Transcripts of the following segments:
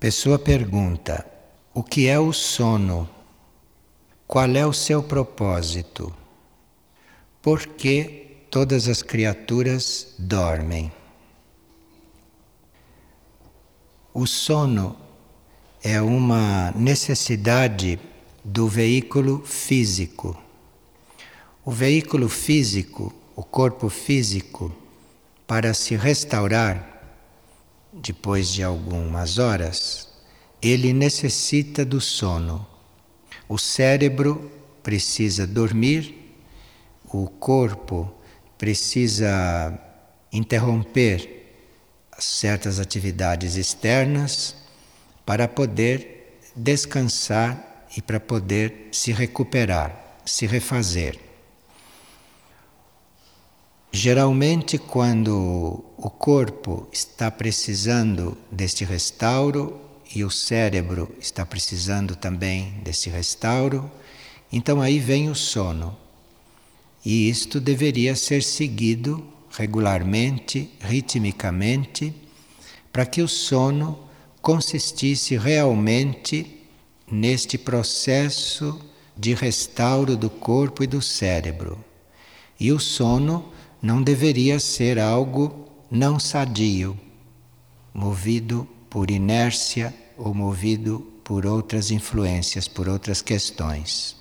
Pessoa pergunta: o que é o sono? Qual é o seu propósito? Por que todas as criaturas dormem? O sono é uma necessidade do veículo físico. O veículo físico, o corpo físico, para se restaurar depois de algumas horas, ele necessita do sono. O cérebro precisa dormir, o corpo precisa interromper certas atividades externas para poder descansar e para poder se recuperar, se refazer. Geralmente, quando o corpo está precisando deste restauro e o cérebro está precisando também desse restauro, então aí vem o sono. E isto deveria ser seguido regularmente, ritmicamente, para que o sono consistisse realmente neste processo de restauro do corpo e do cérebro. E o sono não deveria ser algo não sadio, movido por inércia ou movido por outras influências, por outras questões.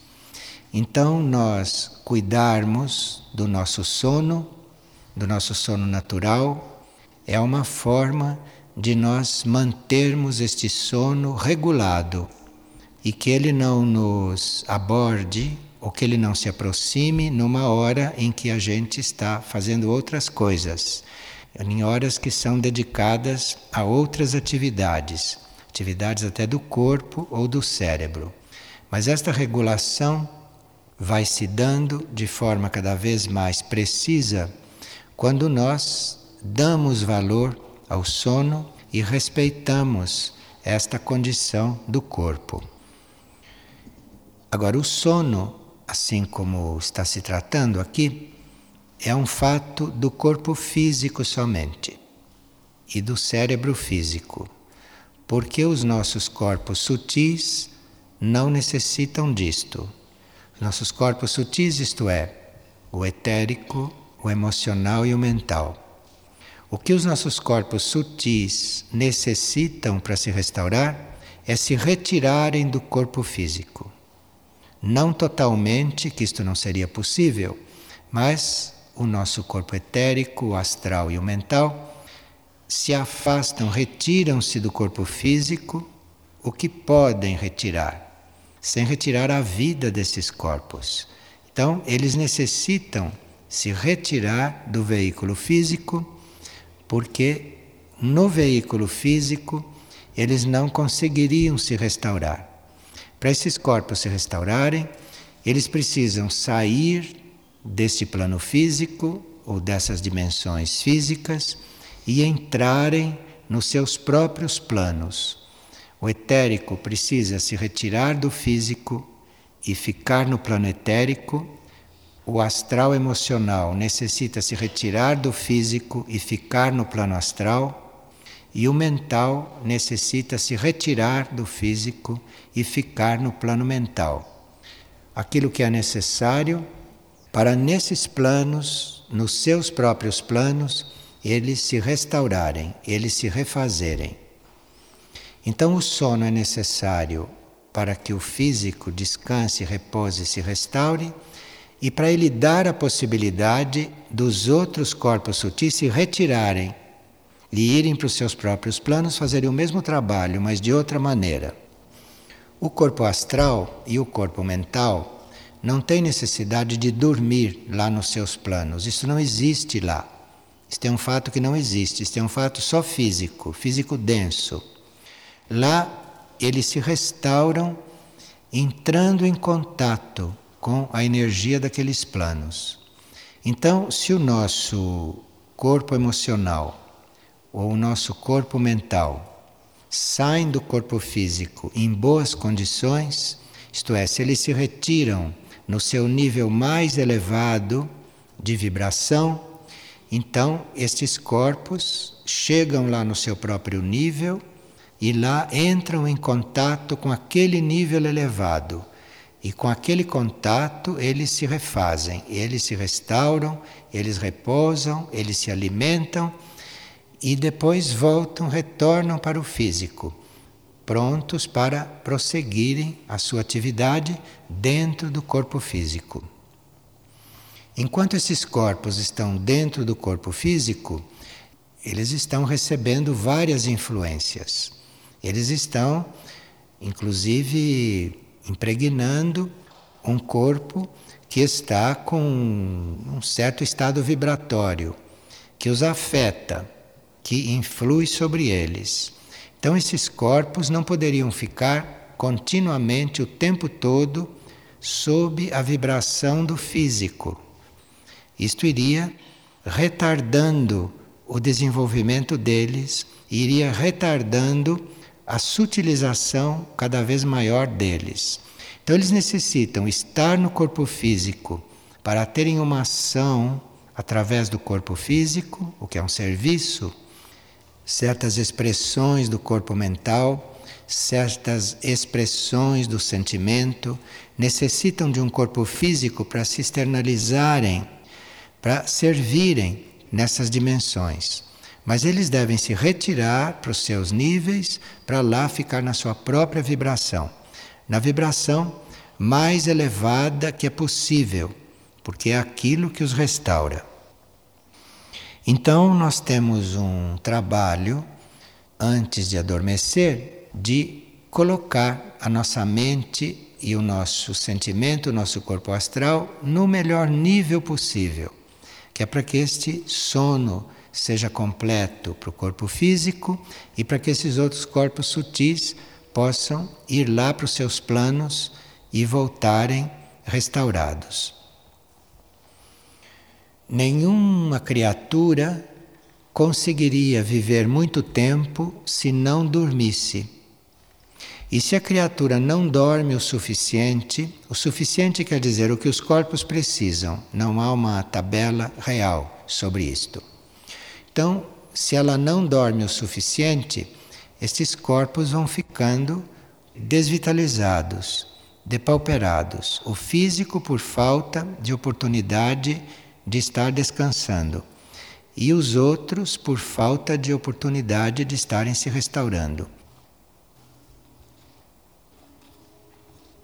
Então, nós cuidarmos do nosso sono, do nosso sono natural, é uma forma de nós mantermos este sono regulado e que ele não nos aborde ou que ele não se aproxime numa hora em que a gente está fazendo outras coisas, em horas que são dedicadas a outras atividades, atividades até do corpo ou do cérebro. Mas esta regulação vai se dando de forma cada vez mais precisa quando nós damos valor ao sono e respeitamos esta condição do corpo. Agora, o sono assim como está se tratando aqui, é um fato do corpo físico somente e do cérebro físico, porque os nossos corpos sutis não necessitam disto. Nossos corpos sutis, isto é, o etérico, o emocional e o mental. O que os nossos corpos sutis necessitam para se restaurar é se retirarem do corpo físico. Não totalmente, que isto não seria possível, mas o nosso corpo etérico, o astral e o mental se afastam, retiram-se do corpo físico o que podem retirar, sem retirar a vida desses corpos. Então, eles necessitam se retirar do veículo físico, porque no veículo físico eles não conseguiriam se restaurar. Para esses corpos se restaurarem, eles precisam sair desse plano físico ou dessas dimensões físicas e entrarem nos seus próprios planos. O etérico precisa se retirar do físico e ficar no plano etérico. O astral emocional necessita se retirar do físico e ficar no plano astral e o mental necessita se retirar do físico e ficar no plano mental. Aquilo que é necessário para nesses planos, nos seus próprios planos, eles se restaurarem, eles se refazerem. Então o sono é necessário para que o físico descanse, repose e se restaure e para ele dar a possibilidade dos outros corpos sutis se retirarem e irem para os seus próprios planos fazerem o mesmo trabalho, mas de outra maneira. O corpo astral e o corpo mental não têm necessidade de dormir lá nos seus planos. Isso não existe lá. Isso é um fato que não existe. Isso é um fato só físico, físico denso. Lá eles se restauram entrando em contato com a energia daqueles planos. Então, se o nosso corpo emocional ou o nosso corpo mental saem do corpo físico em boas condições, isto é, se eles se retiram no seu nível mais elevado de vibração, então estes corpos chegam lá no seu próprio nível, e lá entram em contato com aquele nível elevado. E com aquele contato eles se refazem, eles se restauram, eles repousam, eles se alimentam e depois voltam, retornam para o físico, prontos para prosseguirem a sua atividade dentro do corpo físico. Enquanto esses corpos estão dentro do corpo físico, eles estão recebendo várias influências. Eles estão, inclusive, impregnando um corpo que está com um certo estado vibratório, que os afeta, que influi sobre eles. Então, esses corpos não poderiam ficar continuamente, o tempo todo, sob a vibração do físico. Isto iria retardando o desenvolvimento deles, iria retardando a sutilização cada vez maior deles. Então, eles necessitam estar no corpo físico para terem uma ação através do corpo físico, o que é um serviço, certas expressões do corpo mental, certas expressões do sentimento, necessitam de um corpo físico para se externalizarem, para servirem nessas dimensões. Mas eles devem se retirar para os seus níveis, para lá ficar na sua própria vibração. Na vibração mais elevada que é possível, porque é aquilo que os restaura. Então, nós temos um trabalho, antes de adormecer, de colocar a nossa mente e o nosso sentimento, o nosso corpo astral, no melhor nível possível, que é para que este sono seja completo para o corpo físico e para que esses outros corpos sutis possam ir lá para os seus planos e voltarem restaurados. Nenhuma criatura conseguiria viver muito tempo se não dormisse. E se a criatura não dorme o suficiente, o suficiente quer dizer o que os corpos precisam, não há uma tabela real sobre isto. Então, se ela não dorme o suficiente, estes corpos vão ficando desvitalizados, depauperados. O físico por falta de oportunidade de estar descansando, e os outros por falta de oportunidade de estarem se restaurando.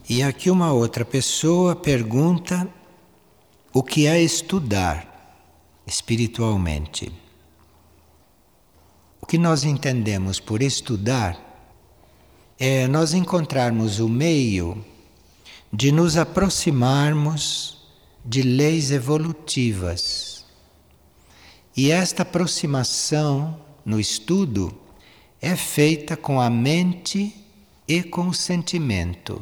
E aqui uma outra pessoa pergunta o que é estudar espiritualmente. O que nós entendemos por estudar é nós encontrarmos o meio de nos aproximarmos de leis evolutivas. E esta aproximação no estudo é feita com a mente e com o sentimento.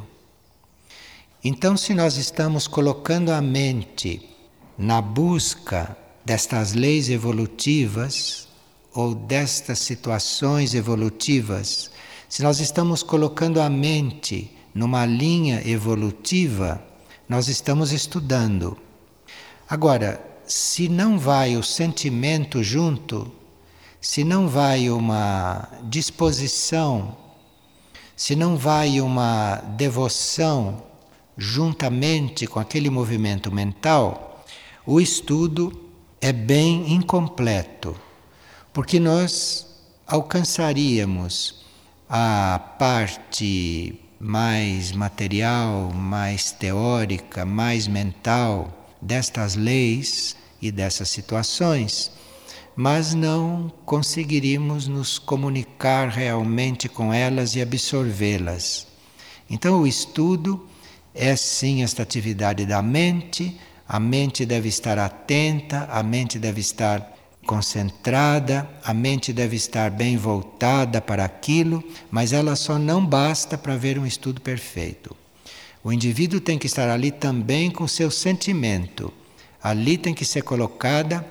Então, se nós estamos colocando a mente na busca destas leis evolutivas, ou destas situações evolutivas, se nós estamos colocando a mente numa linha evolutiva, nós estamos estudando. Agora, se não vai o sentimento junto, se não vai uma disposição, se não vai uma devoção juntamente com aquele movimento mental, o estudo é bem incompleto porque nós alcançaríamos a parte mais material, mais teórica, mais mental destas leis e dessas situações, mas não conseguiríamos nos comunicar realmente com elas e absorvê-las. Então, o estudo é sim esta atividade da mente, a mente deve estar atenta, a mente deve estar concentrada, a mente deve estar bem voltada para aquilo, mas ela só não basta para ver um estudo perfeito. O indivíduo tem que estar ali também com seu sentimento. Ali tem que ser colocada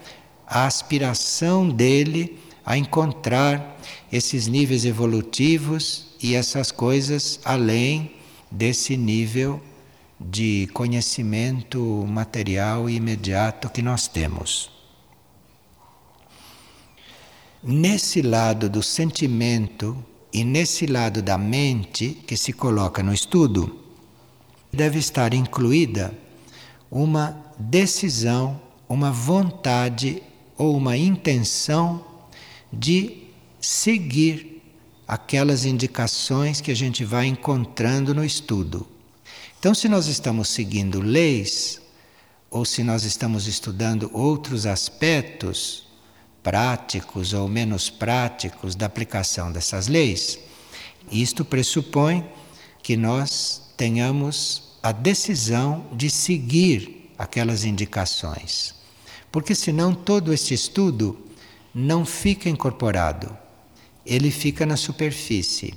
a aspiração dele a encontrar esses níveis evolutivos e essas coisas além desse nível de conhecimento material e imediato que nós temos. Nesse lado do sentimento E nesse lado da mente que se coloca no estudo, deve estar incluída uma decisão, uma vontade ou uma intenção de seguir aquelas indicações que a gente vai encontrando no estudo. Então, se nós estamos seguindo leis, ou se nós estamos estudando outros aspectos práticos ou menos práticos da aplicação dessas leis, isto pressupõe que nós tenhamos a decisão de seguir aquelas indicações. Porque senão todo este estudo não fica incorporado, ele fica na superfície.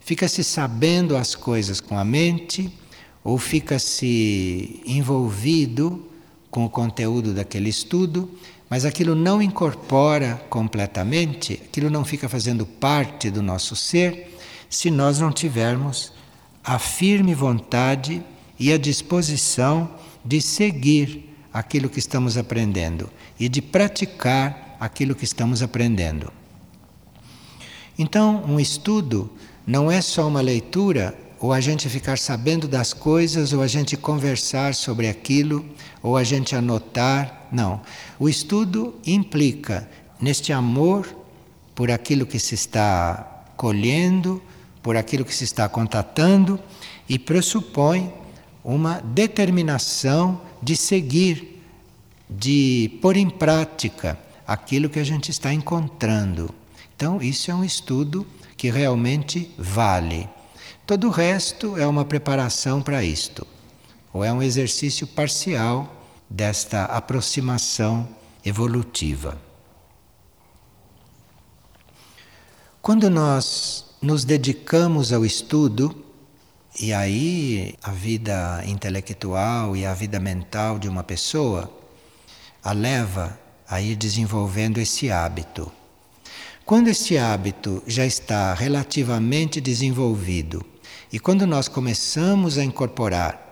Fica-se sabendo as coisas com a mente ou fica-se envolvido com o conteúdo daquele estudo, mas aquilo não incorpora completamente, aquilo não fica fazendo parte do nosso ser se nós não tivermos a firme vontade e a disposição de seguir aquilo que estamos aprendendo e de praticar aquilo que estamos aprendendo. Então, um estudo não é só uma leitura ou a gente ficar sabendo das coisas, ou a gente conversar sobre aquilo, ou a gente anotar. Não. O estudo implica neste amor por aquilo que se está colhendo, por aquilo que se está contatando, e pressupõe uma determinação de seguir, de pôr em prática aquilo que a gente está encontrando. Então, isso é um estudo que realmente vale. Todo o resto é uma preparação para isto, ou é um exercício parcial desta aproximação evolutiva. Quando nós nos dedicamos ao estudo, e aí a vida intelectual e a vida mental de uma pessoa a leva a ir desenvolvendo esse hábito. Quando esse hábito já está relativamente desenvolvido e quando nós começamos a incorporar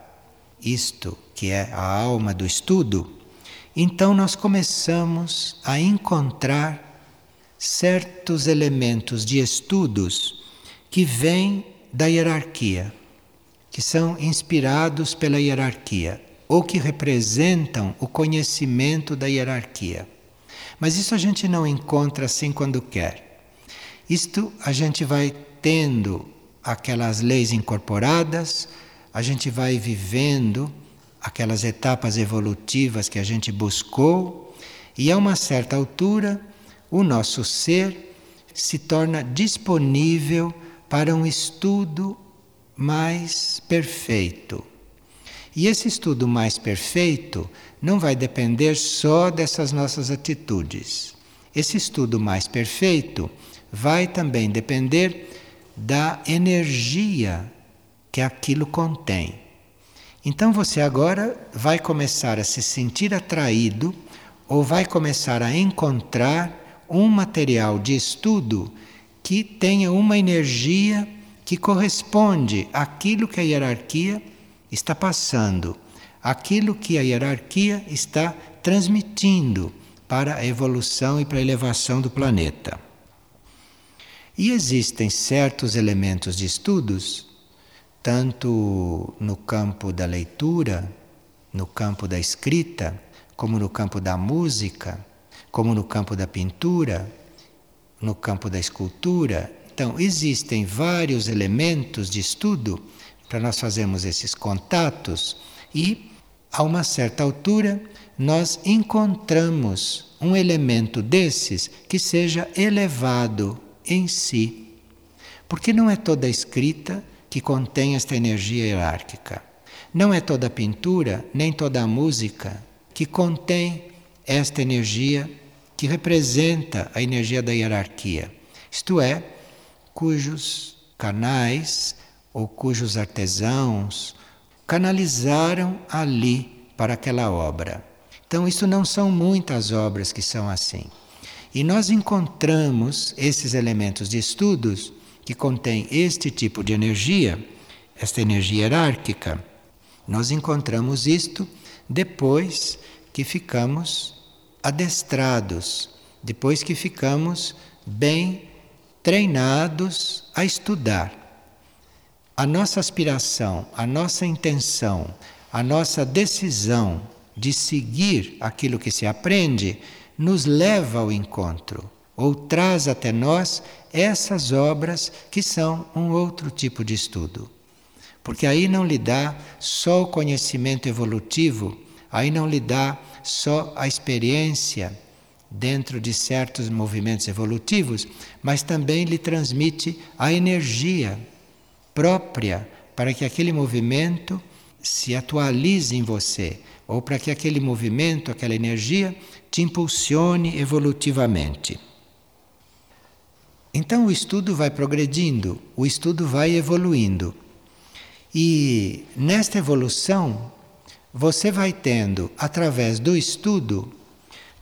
isto, que é a alma do estudo, então nós começamos a encontrar certos elementos de estudos que vêm da hierarquia, que são inspirados pela hierarquia ou que representam o conhecimento da hierarquia. Mas isso a gente não encontra assim quando quer. Isto a gente vai tendo aquelas leis incorporadas, a gente vai vivendo aquelas etapas evolutivas que a gente buscou, e a uma certa altura o nosso ser se torna disponível para um estudo mais perfeito. E esse estudo mais perfeito não vai depender só dessas nossas atitudes. Esse estudo mais perfeito vai também depender da energia que aquilo contém. Então você agora vai começar a se sentir atraído ou vai começar a encontrar um material de estudo que tenha uma energia que corresponde àquilo que a hierarquia está passando, aquilo que a hierarquia está transmitindo para a evolução e para a elevação do planeta. E existem certos elementos de estudos, tanto no campo da leitura, no campo da escrita, como no campo da música, como no campo da pintura, no campo da escultura. Então, existem vários elementos de estudo para nós fazermos esses contatos e, a uma certa altura, nós encontramos um elemento desses que seja elevado em si. Porque não é toda escrita que contém esta energia hierárquica. Não é toda pintura, nem toda música que contém esta energia que representa a energia da hierarquia. Isto é, cujos canais ou cujos artesãos canalizaram ali para aquela obra. Então, isso não são muitas obras que são assim. E nós encontramos esses elementos de estudos que contêm este tipo de energia, esta energia hierárquica. Nós encontramos isto depois que ficamos adestrados, depois que ficamos bem treinados a estudar. A nossa aspiração, a nossa intenção, a nossa decisão de seguir aquilo que se aprende nos leva ao encontro ou traz até nós essas obras que são um outro tipo de estudo. Porque aí não lhe dá só o conhecimento evolutivo, aí não lhe dá só a experiência dentro de certos movimentos evolutivos, mas também lhe transmite a energia própria para que aquele movimento se atualize em você, ou para que aquele movimento, aquela energia, te impulsione evolutivamente. Então o estudo vai progredindo, o estudo vai evoluindo. E nesta evolução, você vai tendo, através do estudo,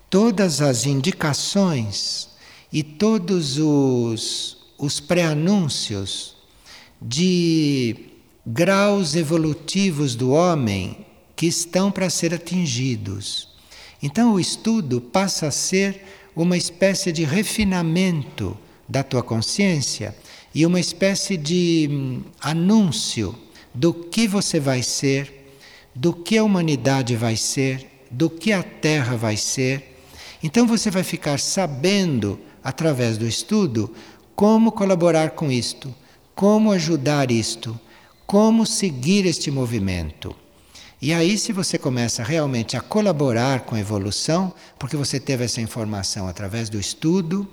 todas as indicações e todos os, os pré-anúncios de graus evolutivos do homem que estão para ser atingidos. Então o estudo passa a ser uma espécie de refinamento da tua consciência e uma espécie de hum, anúncio do que você vai ser, do que a humanidade vai ser, do que a Terra vai ser. Então você vai ficar sabendo, através do estudo, como colaborar com isto, como ajudar isto, como seguir este movimento. E aí, se você começa realmente a colaborar com a evolução, porque você teve essa informação através do estudo,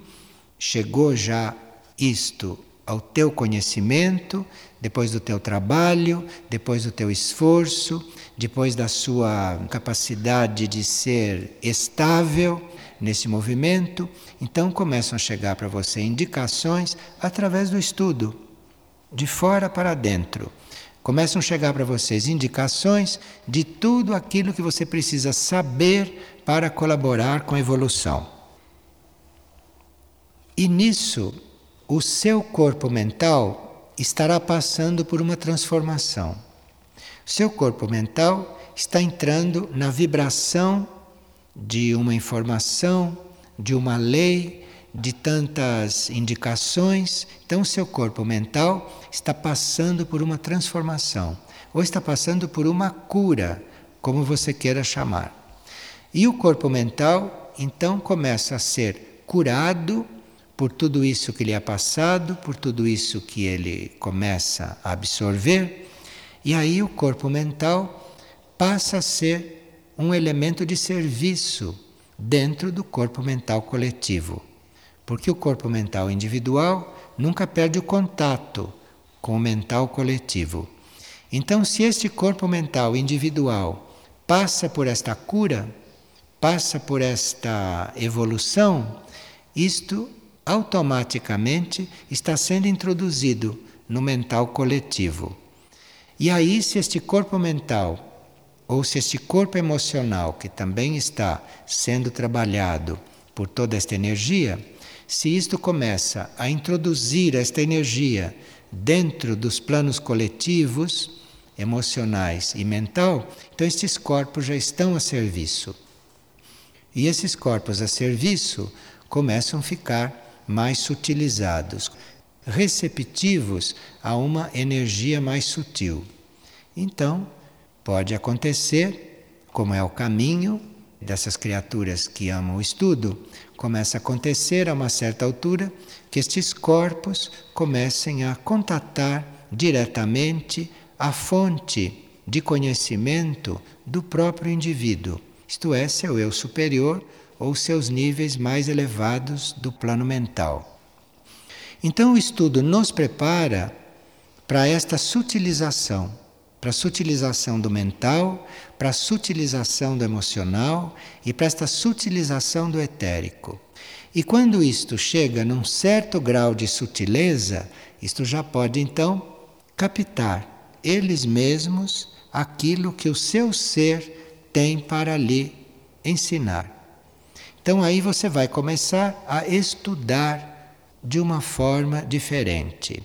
chegou já isto ao teu conhecimento, depois do teu trabalho, depois do teu esforço, depois da sua capacidade de ser estável nesse movimento, então começam a chegar para você indicações através do estudo, de fora para dentro. Começam a chegar para vocês indicações de tudo aquilo que você precisa saber para colaborar com a evolução. E nisso, o seu corpo mental estará passando por uma transformação. Seu corpo mental está entrando na vibração de uma informação, de uma lei, de tantas indicações. Então, o seu corpo mental está passando por uma transformação, ou está passando por uma cura, como você queira chamar. E o corpo mental, então, começa a ser curado por tudo isso que lhe é passado, por tudo isso que ele começa a absorver, e aí o corpo mental passa a ser um elemento de serviço dentro do corpo mental coletivo. Porque o corpo mental individual nunca perde o contato com o mental coletivo. Então, se este corpo mental individual passa por esta cura, passa por esta evolução, isto automaticamente está sendo introduzido no mental coletivo. E aí, se este corpo mental, ou se este corpo emocional, que também está sendo trabalhado por toda esta energia, se isto começa a introduzir esta energia dentro dos planos coletivos, emocionais e mental, então estes corpos já estão a serviço. E esses corpos a serviço começam a ficar mais sutilizados, receptivos a uma energia mais sutil. Então, pode acontecer, como é o caminho dessas criaturas que amam o estudo, começa a acontecer a uma certa altura que estes corpos comecem a contatar diretamente a fonte de conhecimento do próprio indivíduo, isto é, seu eu superior ou seus níveis mais elevados do plano mental. Então o estudo nos prepara para esta sutilização, para a sutilização do mental, para a sutilização do emocional e para esta sutilização do etérico. E quando isto chega num certo grau de sutileza, isto já pode então captar eles mesmos aquilo que o seu ser tem para lhe ensinar. Então aí você vai começar a estudar de uma forma diferente.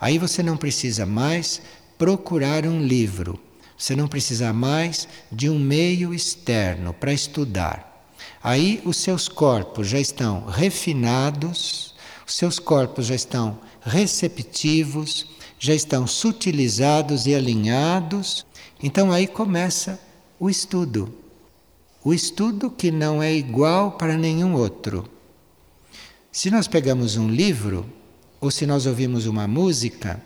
Aí você não precisa mais procurar um livro, você não precisa mais de um meio externo para estudar. Aí os seus corpos já estão refinados, Os seus corpos já estão receptivos, já estão sutilizados e alinhados. Então aí começa o estudo. O estudo que não é igual para nenhum outro. Se nós pegamos um livro, ou se nós ouvimos uma música,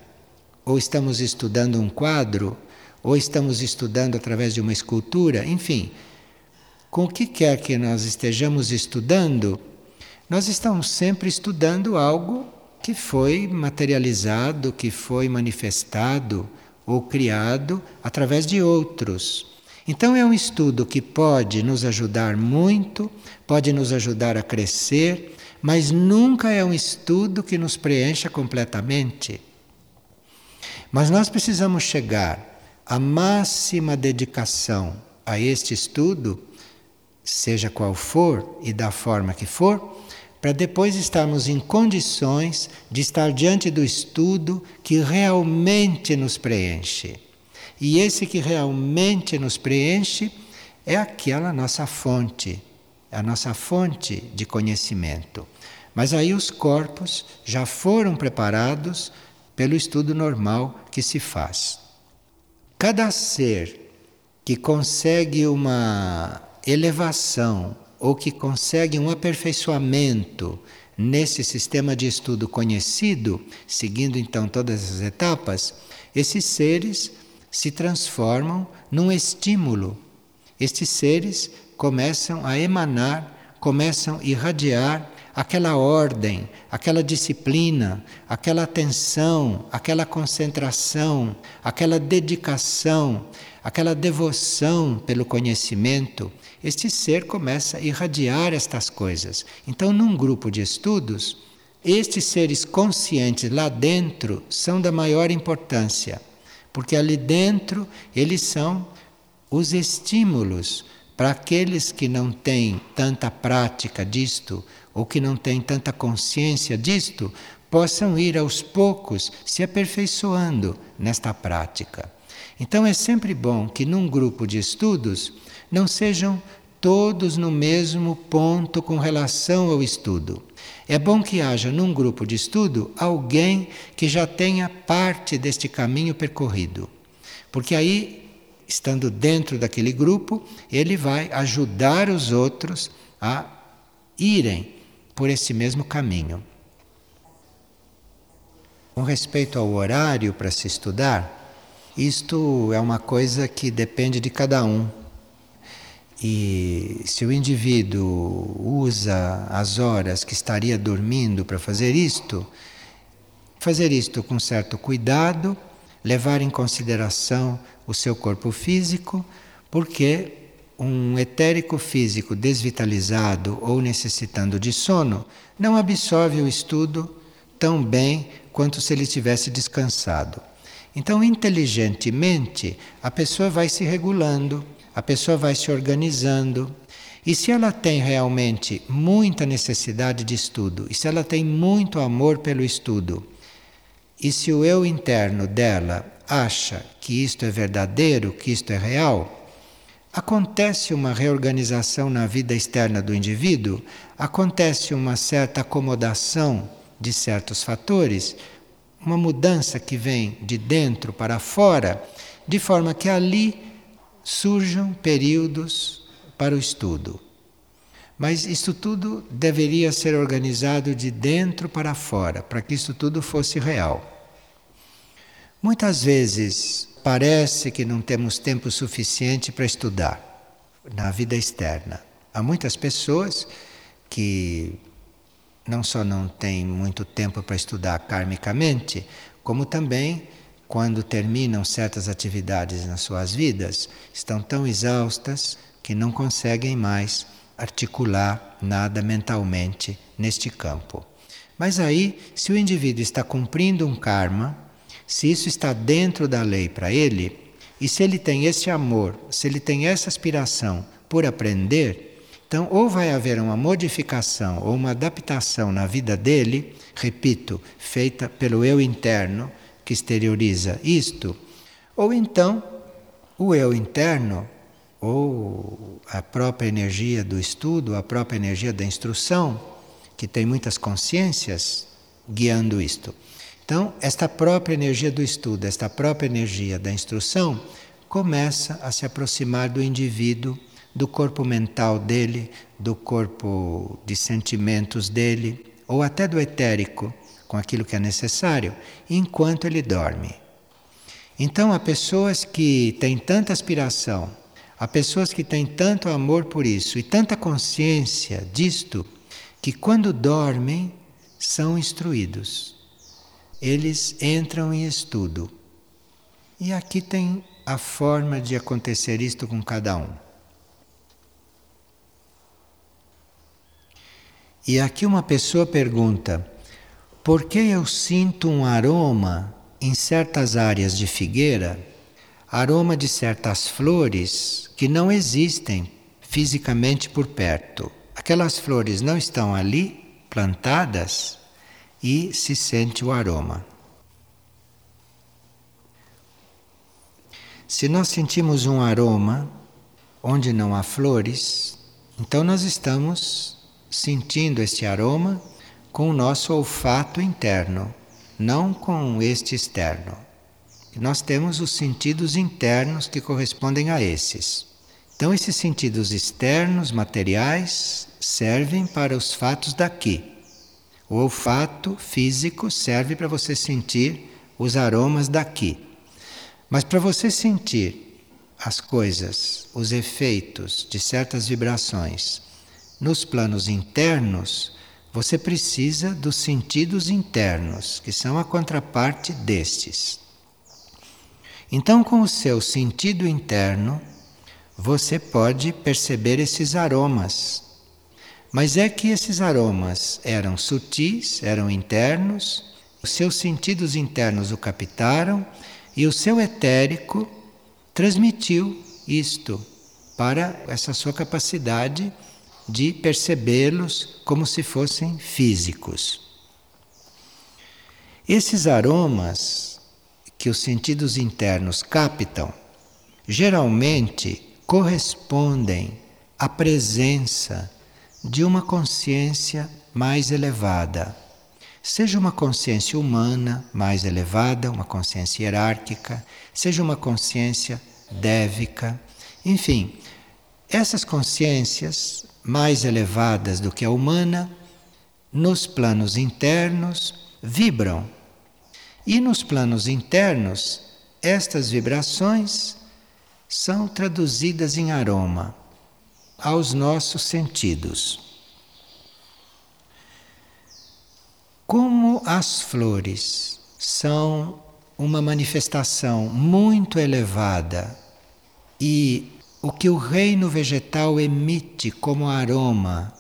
ou estamos estudando um quadro, ou estamos estudando através de uma escultura, enfim, com o que quer que nós estejamos estudando, nós estamos sempre estudando algo que foi materializado, que foi manifestado ou criado através de outros. Então é um estudo que pode nos ajudar muito, pode nos ajudar a crescer, mas nunca é um estudo que nos preencha completamente. Mas nós precisamos chegar à máxima dedicação a este estudo, seja qual for e da forma que for, para depois estarmos em condições de estar diante do estudo que realmente nos preenche. E esse que realmente nos preenche é aquela nossa fonte, a nossa fonte de conhecimento. Mas aí os corpos já foram preparados pelo estudo normal que se faz. Cada ser que consegue uma elevação ou que consegue um aperfeiçoamento nesse sistema de estudo conhecido, seguindo então todas as etapas, esses seres se transformam num estímulo. Estes seres começam a emanar, começam a irradiar aquela ordem, aquela disciplina, aquela atenção, aquela concentração, aquela dedicação, aquela devoção pelo conhecimento, este ser começa a irradiar estas coisas. Então, num grupo de estudos, estes seres conscientes lá dentro são da maior importância, porque ali dentro eles são os estímulos para aqueles que não têm tanta prática disto ou que não têm tanta consciência disto, possam ir aos poucos se aperfeiçoando nesta prática. Então é sempre bom que num grupo de estudos não sejam todos no mesmo ponto com relação ao estudo. É bom que haja num grupo de estudo alguém que já tenha parte deste caminho percorrido. Porque aí estando dentro daquele grupo, ele vai ajudar os outros a irem por esse mesmo caminho. Com respeito ao horário para se estudar, isto é uma coisa que depende de cada um. E se o indivíduo usa as horas que estaria dormindo para fazer isto, fazer isto com certo cuidado, levar em consideração o seu corpo físico, porque um etérico físico desvitalizado ou necessitando de sono não absorve o estudo tão bem quanto se ele tivesse descansado. Então, inteligentemente, a pessoa vai se regulando, a pessoa vai se organizando. E se ela tem realmente muita necessidade de estudo, e se ela tem muito amor pelo estudo, e se o eu interno dela acha que isto é verdadeiro, que isto é real, acontece uma reorganização na vida externa do indivíduo, acontece uma certa acomodação de certos fatores, uma mudança que vem de dentro para fora, de forma que ali surjam períodos para o estudo. Mas isso tudo deveria ser organizado de dentro para fora, para que isso tudo fosse real. Muitas vezes parece que não temos tempo suficiente para estudar na vida externa. Há muitas pessoas que não só não têm muito tempo para estudar karmicamente, como também, quando terminam certas atividades nas suas vidas, estão tão exaustas que não conseguem mais articular nada mentalmente neste campo. Mas aí, se o indivíduo está cumprindo um karma, se isso está dentro da lei para ele, e se ele tem esse amor, se ele tem essa aspiração por aprender, então ou vai haver uma modificação ou uma adaptação na vida dele, repito, feita pelo eu interno que exterioriza isto, ou então o eu interno ou a própria energia do estudo, a própria energia da instrução, que tem muitas consciências guiando isto. Então, esta própria energia do estudo, esta própria energia da instrução, começa a se aproximar do indivíduo, do corpo mental dele, do corpo de sentimentos dele, ou até do etérico, com aquilo que é necessário, enquanto ele dorme. Então, há pessoas que têm tanta aspiração, há pessoas que têm tanto amor por isso e tanta consciência disto, que quando dormem são instruídos. Eles entram em estudo. E aqui tem a forma de acontecer isto com cada um. E aqui uma pessoa pergunta: por que eu sinto um aroma em certas áreas de figueira, aroma de certas flores que não existem fisicamente por perto. Aquelas flores não estão ali plantadas e se sente o aroma. Se nós sentimos um aroma onde não há flores, então nós estamos sentindo este aroma com o nosso olfato interno não com este externo. Nós temos os sentidos internos que correspondem a esses. Então, esses sentidos externos, materiais, servem para os fatos daqui. O olfato físico serve para você sentir os aromas daqui. Mas para você sentir as coisas, os efeitos de certas vibrações nos planos internos, você precisa dos sentidos internos, que são a contraparte destes. Então, com o seu sentido interno, você pode perceber esses aromas. Mas é que esses aromas eram sutis, eram internos, os seus sentidos internos o captaram e o seu etérico transmitiu isto para essa sua capacidade de percebê-los como se fossem físicos. Esses aromas que os sentidos internos captam geralmente correspondem à presença de uma consciência mais elevada. Seja uma consciência humana mais elevada, uma consciência hierárquica, seja uma consciência dévica, enfim, essas consciências mais elevadas do que a humana, nos planos internos vibram. E nos planos internos, estas vibrações são traduzidas em aroma aos nossos sentidos. Como as flores são uma manifestação muito elevada e o que o reino vegetal emite como aroma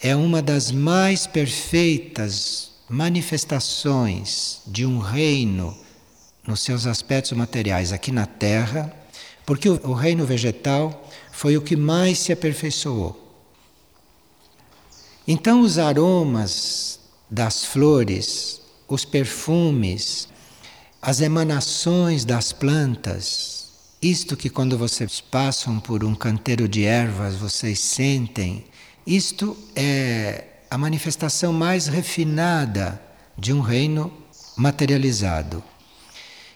é uma das mais perfeitas manifestações de um reino nos seus aspectos materiais aqui na Terra, porque o, reino vegetal foi o que mais se aperfeiçoou. Então, os aromas das flores, os perfumes, as emanações das plantas, isto que quando vocês passam por um canteiro de ervas vocês sentem, isto é a manifestação mais refinada de um reino materializado.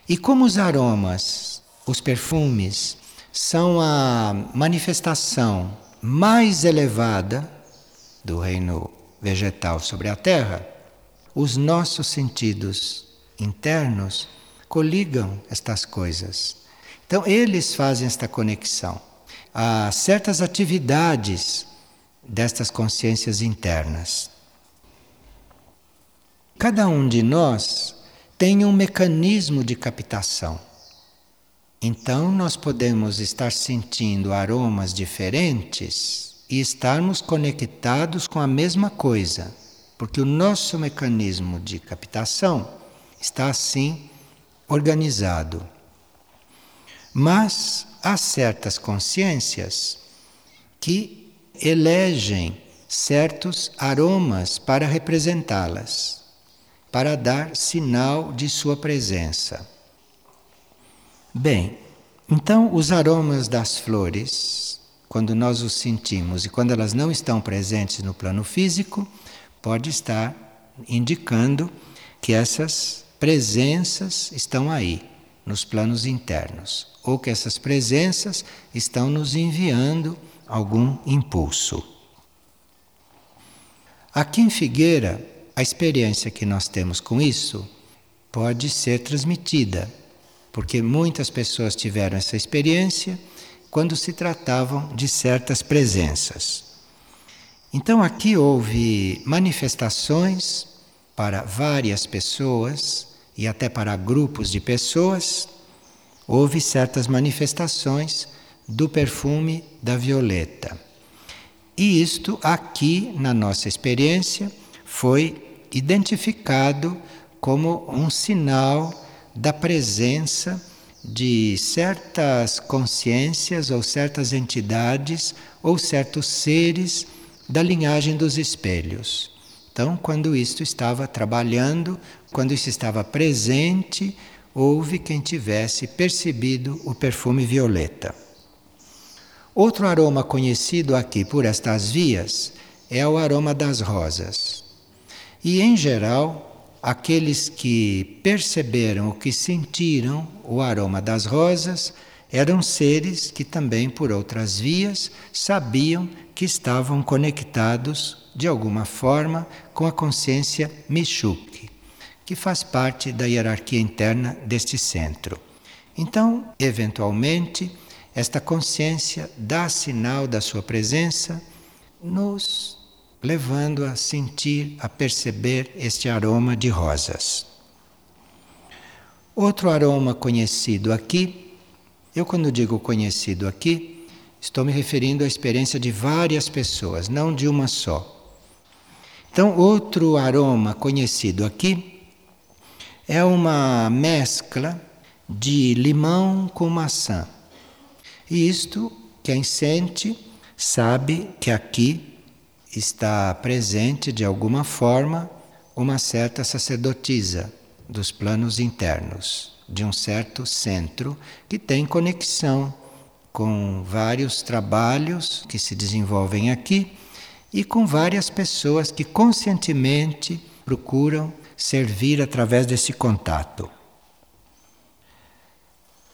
E como os aromas, os perfumes, são a manifestação mais elevada do reino vegetal sobre a Terra, os nossos sentidos internos coligam estas coisas então, eles fazem esta conexão. Há certas atividades destas consciências internas. Cada um de nós tem um mecanismo de captação. Então, nós podemos estar sentindo aromas diferentes e estarmos conectados com a mesma coisa, porque o nosso mecanismo de captação está assim organizado. Mas há certas consciências que elegem certos aromas para representá-las, para dar sinal de sua presença. Bem, então os aromas das flores, quando nós os sentimos e quando elas não estão presentes no plano físico, pode estar indicando que essas presenças estão aí, nos planos internos, ou que essas presenças estão nos enviando algum impulso. Aqui em Figueira, a experiência que nós temos com isso pode ser transmitida, porque muitas pessoas tiveram essa experiência quando se tratavam de certas presenças. Então aqui houve manifestações para várias pessoas e até para grupos de pessoas, houve certas manifestações do perfume da violeta. E isto aqui na nossa experiência foi identificado como um sinal da presença de certas consciências ou certas entidades ou certos seres da linhagem dos espelhos. Então, quando isto estava trabalhando, quando isso estava presente, houve quem tivesse percebido o perfume violeta. Outro aroma conhecido aqui por estas vias é o aroma das rosas. E, em geral, aqueles que perceberam ou que sentiram o aroma das rosas eram seres que também por outras vias sabiam que estavam conectados de alguma forma com a consciência Michuk, que faz parte da hierarquia interna deste centro. Então, eventualmente, esta consciência dá sinal da sua presença nos levando a sentir, a perceber este aroma de rosas. Outro aroma conhecido aqui, eu quando digo conhecido aqui, estou me referindo à experiência de várias pessoas, não de uma só. Então, outro aroma conhecido aqui é uma mescla de limão com maçã. E isto, quem sente, sabe que aqui está presente de alguma forma uma certa sacerdotisa dos planos internos, de um certo centro que tem conexão com vários trabalhos que se desenvolvem aqui e com várias pessoas que conscientemente procuram servir através desse contato.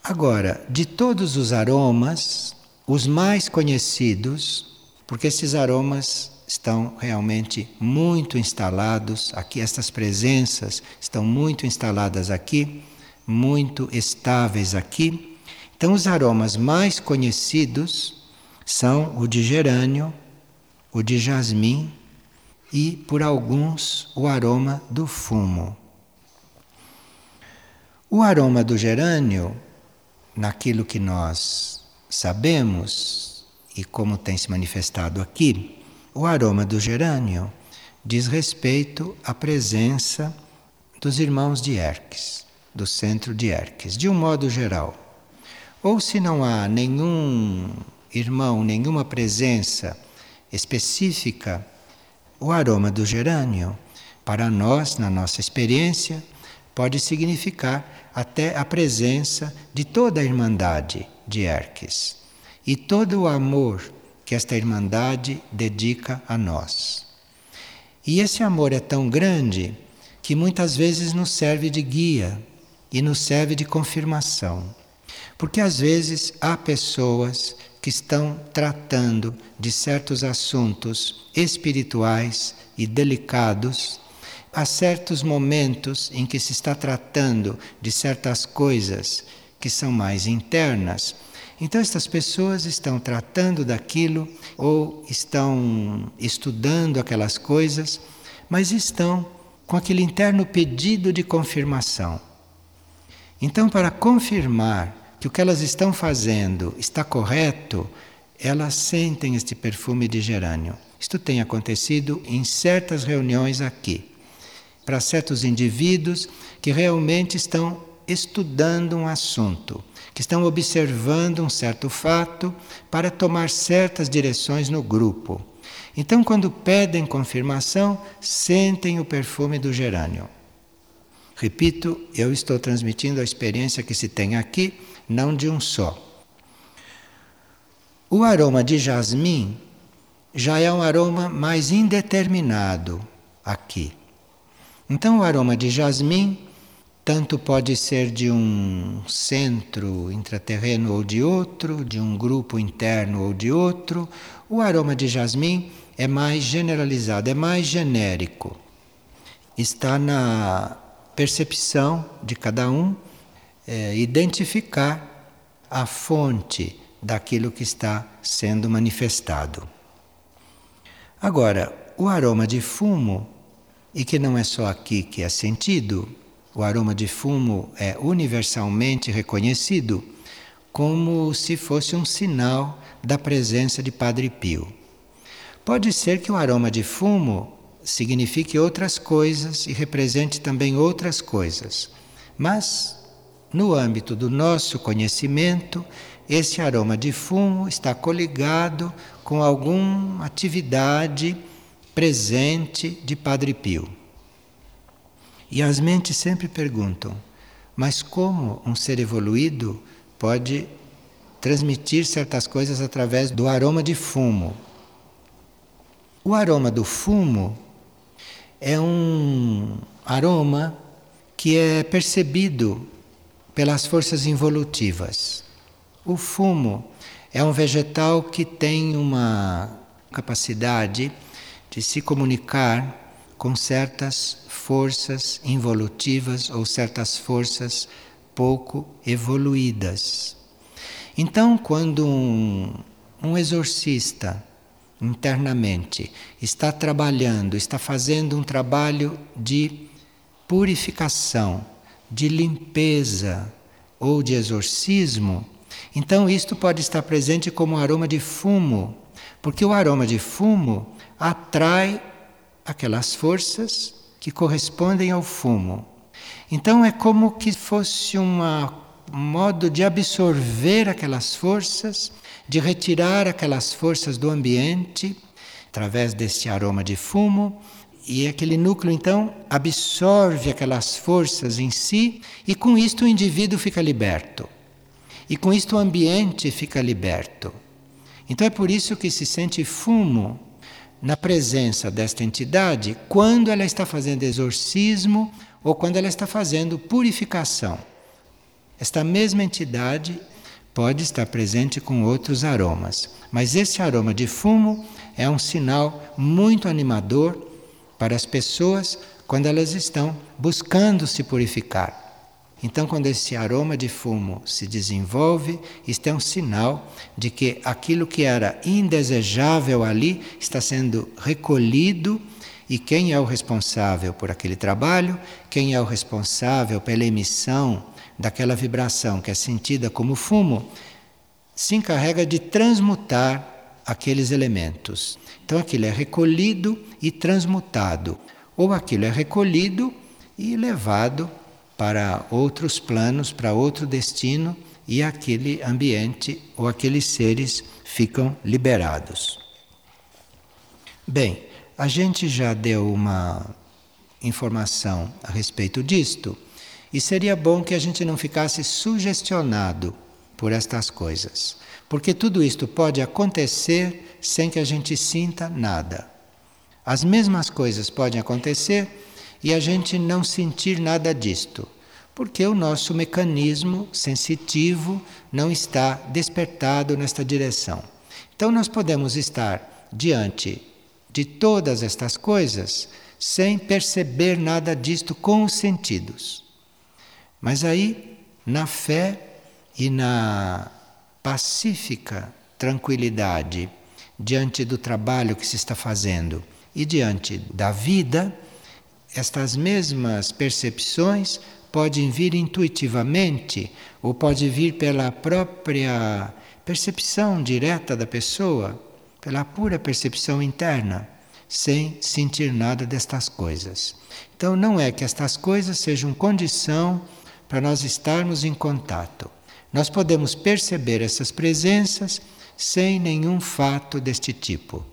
Agora, de todos os aromas, os mais conhecidos, porque esses aromas estão realmente muito instalados aqui, estas presenças estão muito instaladas aqui, muito estáveis aqui. Então, os aromas mais conhecidos são o de gerânio, o de jasmim e, por alguns, o aroma do fumo. O aroma do gerânio, naquilo que nós sabemos e como tem se manifestado aqui, o aroma do gerânio diz respeito à presença dos irmãos de Erques, do centro de Erques, de um modo geral. Ou se não há nenhum irmão, nenhuma presença específica, o aroma do gerânio, para nós, na nossa experiência, pode significar até a presença de toda a Irmandade de Erques e todo o amor que esta Irmandade dedica a nós. E esse amor é tão grande que muitas vezes nos serve de guia e nos serve de confirmação. Porque às vezes há pessoas que estão tratando de certos assuntos espirituais e delicados, há certos momentos em que se está tratando de certas coisas que são mais internas então, estas pessoas estão tratando daquilo ou estão estudando aquelas coisas, mas estão com aquele interno pedido de confirmação. Então, para confirmar que o que elas estão fazendo está correto, elas sentem este perfume de gerânio. Isto tem acontecido em certas reuniões aqui, para certos indivíduos que realmente estão estudando um assunto que estão observando um certo fato para tomar certas direções no grupo. Então, quando pedem confirmação, sentem o perfume do gerânio. Repito, eu estou transmitindo a experiência que se tem aqui, não de um só. O aroma de jasmim já é um aroma mais indeterminado aqui. Então, o aroma de jasmim tanto pode ser de um centro intraterreno ou de outro, de um grupo interno ou de outro. O aroma de jasmim é mais generalizado, é mais genérico. Está na percepção de cada um é, identificar a fonte daquilo que está sendo manifestado. Agora, o aroma de fumo, e que não é só aqui que é sentido, o aroma de fumo é universalmente reconhecido como se fosse um sinal da presença de Padre Pio. Pode ser que o aroma de fumo signifique outras coisas e represente também outras coisas, mas no âmbito do nosso conhecimento, esse aroma de fumo está coligado com alguma atividade presente de Padre Pio. E as mentes sempre perguntam: mas como um ser evoluído pode transmitir certas coisas através do aroma de fumo? O aroma do fumo é um aroma que é percebido pelas forças involutivas. O fumo é um vegetal que tem uma capacidade de se comunicar com certas forças involutivas ou certas forças pouco evoluídas. Então, quando um, um exorcista internamente, está trabalhando, está fazendo um trabalho de purificação, de limpeza ou de exorcismo, então isto pode estar presente como aroma de fumo, porque o aroma de fumo atrai aquelas forças que correspondem ao fumo. Então é como que fosse um modo de absorver aquelas forças de retirar aquelas forças do ambiente através desse aroma de fumo e aquele núcleo então absorve aquelas forças em si e com isto o indivíduo fica liberto. E com isto o ambiente fica liberto. Então é por isso que se sente fumo na presença desta entidade quando ela está fazendo exorcismo ou quando ela está fazendo purificação. Esta mesma entidade pode estar presente com outros aromas, mas esse aroma de fumo é um sinal muito animador para as pessoas quando elas estão buscando se purificar. Então, quando esse aroma de fumo se desenvolve, isto é um sinal de que aquilo que era indesejável ali está sendo recolhido. E quem é o responsável por aquele trabalho, quem é o responsável pela emissão daquela vibração que é sentida como fumo, se encarrega de transmutar aqueles elementos. Então aquilo é recolhido e transmutado, ou aquilo é recolhido e levado para outros planos, para outro destino, e aquele ambiente ou aqueles seres ficam liberados. Bem, a gente já deu uma informação a respeito disto. E seria bom que a gente não ficasse sugestionado por estas coisas, porque tudo isto pode acontecer sem que a gente sinta nada. As mesmas coisas podem acontecer e a gente não sentir nada disto, porque o nosso mecanismo sensitivo não está despertado nesta direção. Então nós podemos estar diante de todas estas coisas sem perceber nada disto com os sentidos. Mas aí, na fé e na pacífica tranquilidade diante do trabalho que se está fazendo e diante da vida, estas mesmas percepções podem vir intuitivamente ou pode vir pela própria percepção direta da pessoa, pela pura percepção interna, sem sentir nada destas coisas. Então não é que estas coisas sejam condição para nós estarmos em contato. Nós podemos perceber essas presenças sem nenhum fato deste tipo.